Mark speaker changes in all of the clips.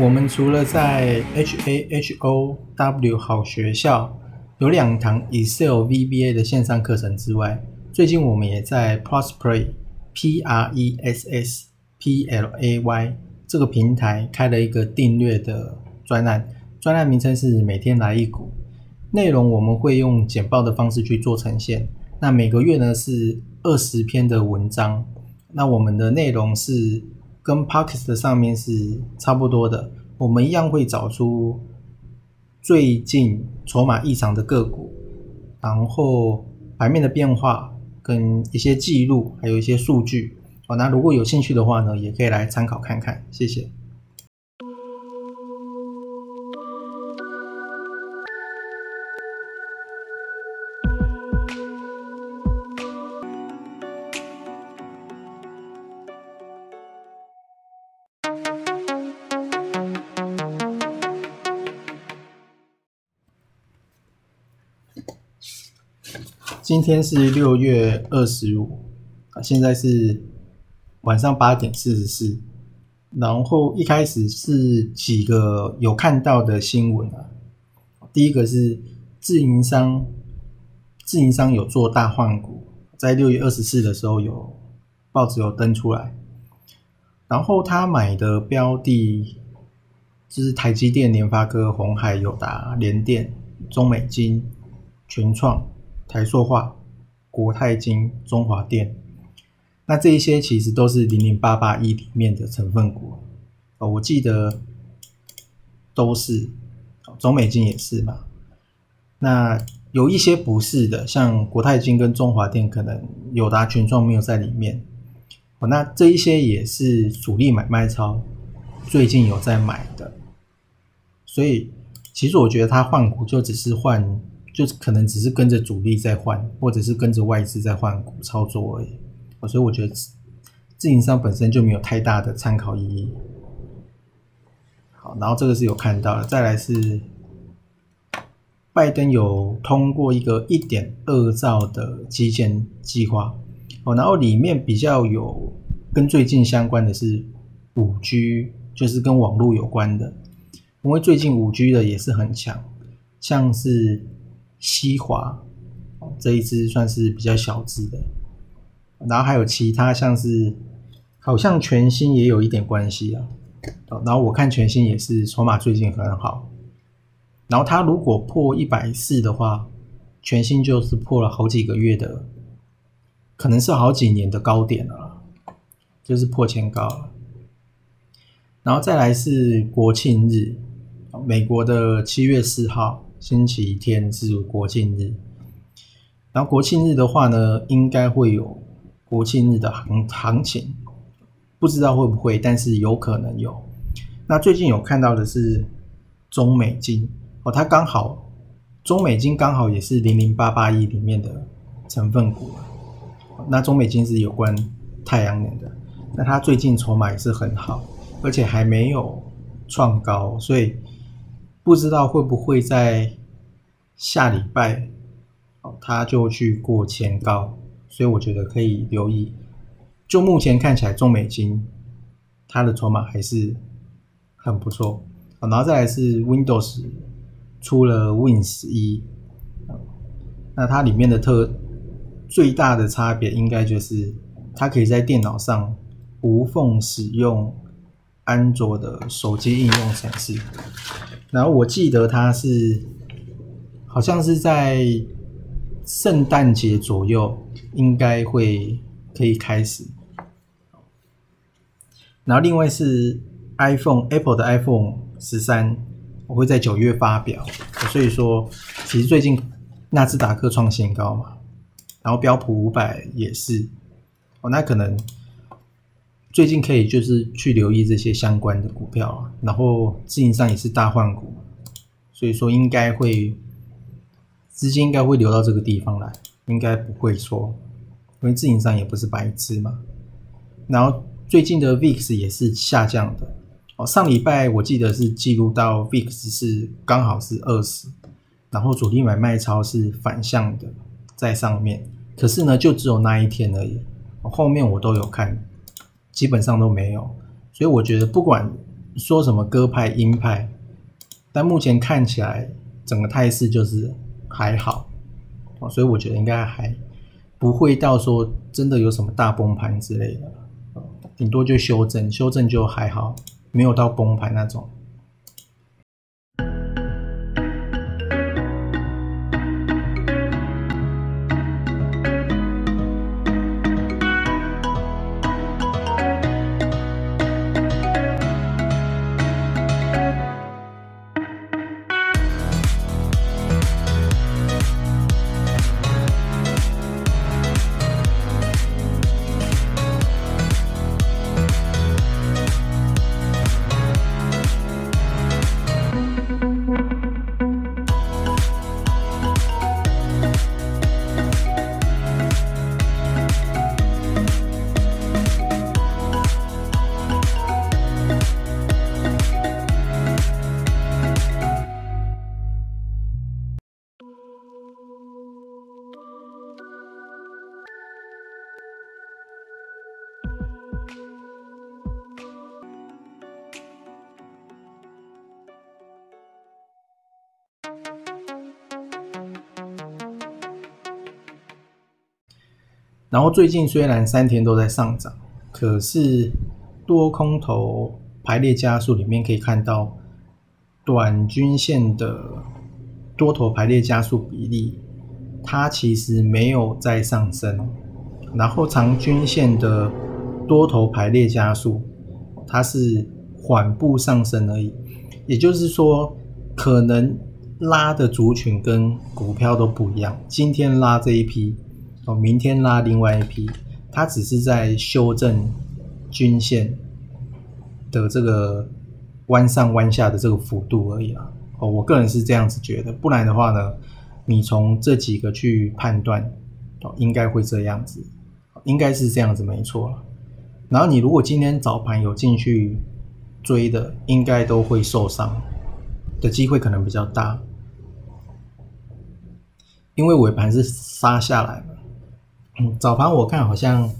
Speaker 1: 我们除了在 H A H O W 好学校有两堂 Excel VBA 的线上课程之外，最近我们也在 Prospery P R E S S P L A Y 这个平台开了一个订阅的专栏，专栏名称是每天来一股，内容我们会用简报的方式去做呈现。那每个月呢是二十篇的文章，那我们的内容是。跟 pakista 上面是差不多的，我们一样会找出最近筹码异常的个股，然后盘面的变化跟一些记录，还有一些数据。好，那如果有兴趣的话呢，也可以来参考看看。谢谢。今天是六月二十五啊，现在是晚上八点四十四。然后一开始是几个有看到的新闻啊，第一个是自营商，自营商有做大换股，在六月二十四的时候有报纸有登出来。然后他买的标的就是台积电、联发科、红海、友达、联电、中美金、全创。台塑化、国泰金、中华电，那这一些其实都是零零八八一里面的成分股哦。我记得都是，中美金也是嘛。那有一些不是的，像国泰金跟中华电，可能友达、群创没有在里面哦。那这一些也是主力买卖超最近有在买的，所以其实我觉得他换股就只是换。就是可能只是跟着主力在换，或者是跟着外资在换股操作而已，所以我觉得自营商本身就没有太大的参考意义。好，然后这个是有看到的，再来是拜登有通过一个一点二兆的基建计划，哦，然后里面比较有跟最近相关的是五 G，就是跟网络有关的，因为最近五 G 的也是很强，像是。西华，这一只算是比较小只的，然后还有其他像是，好像全新也有一点关系啊。然后我看全新也是筹码最近很好，然后它如果破一百四的话，全新就是破了好几个月的，可能是好几年的高点了，就是破前高了。然后再来是国庆日，美国的七月四号。星期天是国庆日，然后国庆日的话呢，应该会有国庆日的行行情，不知道会不会，但是有可能有。那最近有看到的是中美金哦，它刚好中美金刚好也是零零八八一里面的成分股。那中美金是有关太阳能的，那它最近筹码也是很好，而且还没有创高，所以。不知道会不会在下礼拜哦，他就去过前高，所以我觉得可以留意。就目前看起来，中美金它的筹码还是很不错。然后再来是 Windows 出了 Win 十一，那它里面的特最大的差别应该就是它可以在电脑上无缝使用安卓的手机应用程式。然后我记得它是，好像是在圣诞节左右，应该会可以开始。然后另外是 iPhone，Apple 的 iPhone 十三，我会在九月发表。所以说，其实最近纳斯达克创新高嘛，然后标普五百也是，哦，那可能。最近可以就是去留意这些相关的股票啊，然后自营商也是大换股，所以说应该会资金应该会流到这个地方来，应该不会说，因为自营商也不是白痴嘛。然后最近的 VIX 也是下降的哦，上礼拜我记得是记录到 VIX 是刚好是二十，然后主力买卖超是反向的在上面，可是呢就只有那一天而已，后面我都有看。基本上都没有，所以我觉得不管说什么鸽派鹰派，但目前看起来整个态势就是还好，所以我觉得应该还不会到说真的有什么大崩盘之类的，顶多就修正，修正就还好，没有到崩盘那种。然后最近虽然三天都在上涨，可是多空头排列加速里面可以看到，短均线的多头排列加速比例，它其实没有在上升。然后长均线的多头排列加速，它是缓步上升而已。也就是说，可能拉的族群跟股票都不一样。今天拉这一批。哦，明天拉另外一批，它只是在修正均线的这个弯上弯下的这个幅度而已啊。哦，我个人是这样子觉得，不然的话呢，你从这几个去判断，哦，应该会这样子，应该是这样子没错。然后你如果今天早盘有进去追的，应该都会受伤的机会可能比较大，因为尾盘是杀下来了。早盘我看好像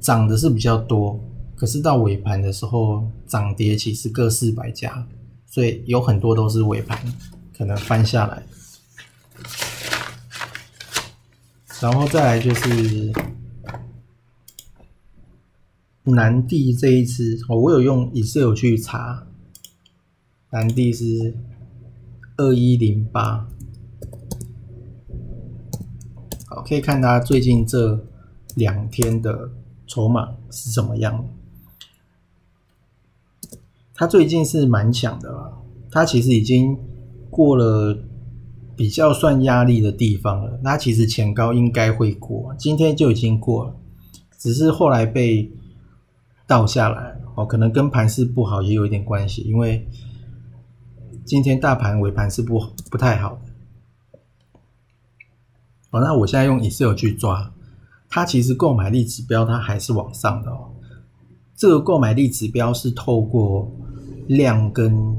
Speaker 1: 涨的是比较多，可是到尾盘的时候涨跌其实各四百家，所以有很多都是尾盘可能翻下来。然后再来就是南地这一次，哦，我有用 Excel 去查，南地是二一零八。可以看它最近这两天的筹码是什么样。它最近是蛮强的啦，它其实已经过了比较算压力的地方了。它其实前高应该会过，今天就已经过了，只是后来被倒下来哦，可能跟盘势不好也有一点关系，因为今天大盘尾盘是不不太好的。哦，那我现在用 Excel 去抓，它其实购买力指标它还是往上的哦。这个购买力指标是透过量跟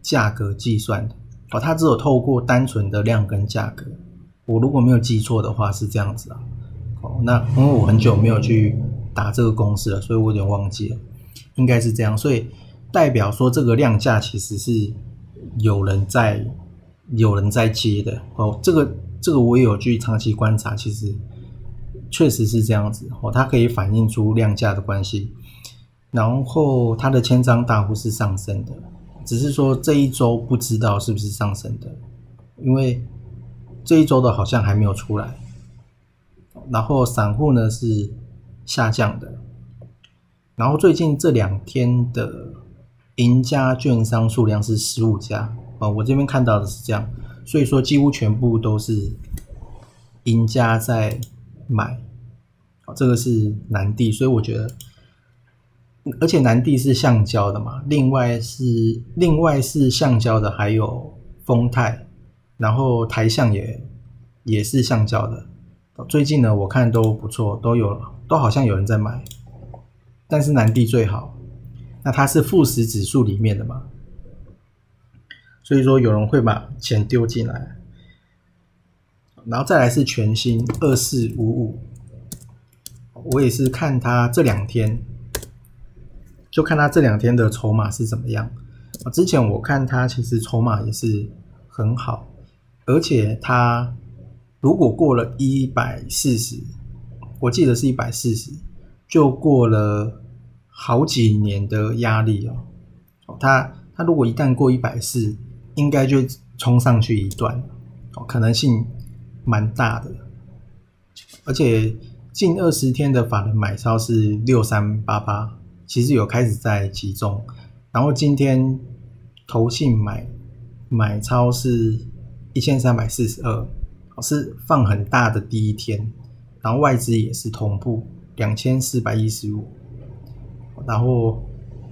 Speaker 1: 价格计算的哦，它只有透过单纯的量跟价格。我如果没有记错的话是这样子啊。哦，那因为我很久没有去打这个公式了，所以我有点忘记了，应该是这样。所以代表说这个量价其实是有人在有人在接的哦，这个。这个我也有去长期观察，其实确实是这样子哦，它可以反映出量价的关系，然后它的千张大户是上升的，只是说这一周不知道是不是上升的，因为这一周的好像还没有出来，然后散户呢是下降的，然后最近这两天的赢家券商数量是十五家啊，我这边看到的是这样。所以说，几乎全部都是赢家在买，这个是南地，所以我觉得，而且南地是橡胶的嘛，另外是另外是橡胶的，还有丰泰，然后台橡也也是橡胶的，最近呢我看都不错，都有都好像有人在买，但是南地最好，那它是富时指数里面的嘛。所以说有人会把钱丢进来，然后再来是全新二四五五，我也是看它这两天就看它这两天的筹码是怎么样。之前我看它其实筹码也是很好，而且它如果过了一百四十，我记得是一百四十，就过了好几年的压力哦。它它如果一旦过一百四，应该就冲上去一段，哦可能性蛮大的。而且近二十天的法人买超是六三八八，其实有开始在集中，然后今天。投信买买超是一千三百四十二，是放很大的第一天，然后外资也是同步两千四百一十五，然后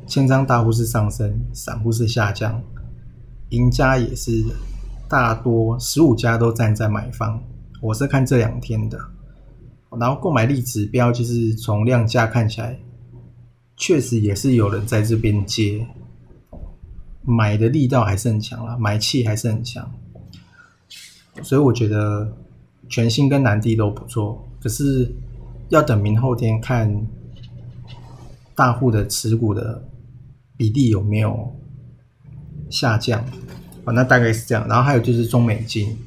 Speaker 1: 千张大户是上升，散户是下降，赢家也是大多十五家都站在买方，我是看这两天的，然后购买力指标就是从量价看起来，确实也是有人在这边接。买的力道还是很强啦，买气还是很强，所以我觉得全新跟南地都不错，可是要等明后天看大户的持股的比例有没有下降，啊，那大概是这样。然后还有就是中美金，